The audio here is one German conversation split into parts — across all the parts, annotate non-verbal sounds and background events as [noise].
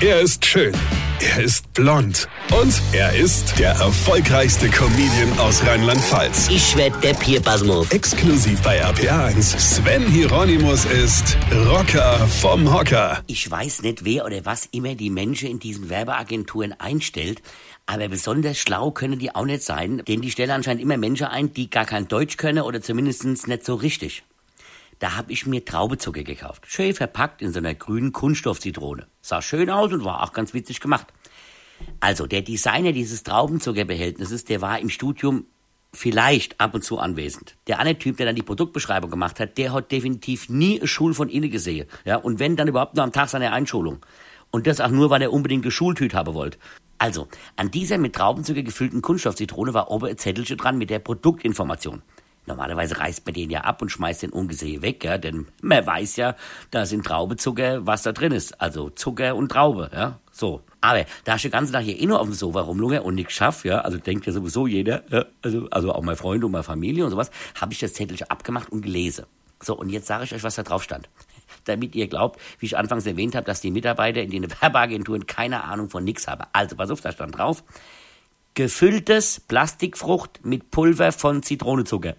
Er ist schön. Er ist blond. Und er ist der erfolgreichste Comedian aus Rheinland-Pfalz. Ich werd der Pierpasmus. Exklusiv bei RPA1. Sven Hieronymus ist Rocker vom Hocker. Ich weiß nicht, wer oder was immer die Menschen in diesen Werbeagenturen einstellt, aber besonders schlau können die auch nicht sein, denn die stellen anscheinend immer Menschen ein, die gar kein Deutsch können oder zumindest nicht so richtig. Da hab ich mir Traubezucker gekauft. Schön verpackt in so einer grünen Kunststoffzitrone. Sah schön aus und war auch ganz witzig gemacht. Also, der Designer dieses Traubenzuckerbehältnisses, der war im Studium vielleicht ab und zu anwesend. Der andere Typ, der dann die Produktbeschreibung gemacht hat, der hat definitiv nie eine Schul von innen gesehen. Ja, und wenn, dann überhaupt nur am Tag seiner Einschulung. Und das auch nur, weil er unbedingt eine Schultüte haben wollte. Also, an dieser mit Traubenzucker gefüllten Kunststoffzitrone war oben ein Zettelchen dran mit der Produktinformation. Normalerweise reißt man den ja ab und schmeißt den ungesehen weg, ja, denn man weiß ja, da sind Traubezucker, was da drin ist. Also Zucker und Traube, ja, so. Aber da ich den ganzen Tag hier eh nur auf dem Sofa rumlunge und nichts schaff, ja, also denkt ja sowieso jeder, ja, also, also auch mein Freund und meine Familie und sowas, habe ich das Zettelchen abgemacht und gelesen. So, und jetzt sage ich euch, was da drauf stand. [laughs] Damit ihr glaubt, wie ich anfangs erwähnt habe, dass die Mitarbeiter in den [laughs] Werbeagenturen keine Ahnung von nix haben. Also, pass auf, da stand drauf. Gefülltes Plastikfrucht mit Pulver von Zitronezucker.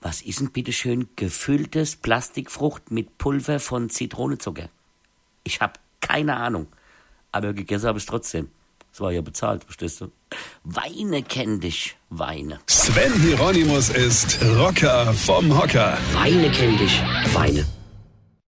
Was ist denn bitte schön gefülltes Plastikfrucht mit Pulver von Zitronezucker? Ich habe keine Ahnung. Aber gegessen habe ich trotzdem. Es war ja bezahlt, verstehst du? Weine kenn dich, Weine. Sven Hieronymus ist Rocker vom Hocker. Weine kenn dich, Weine.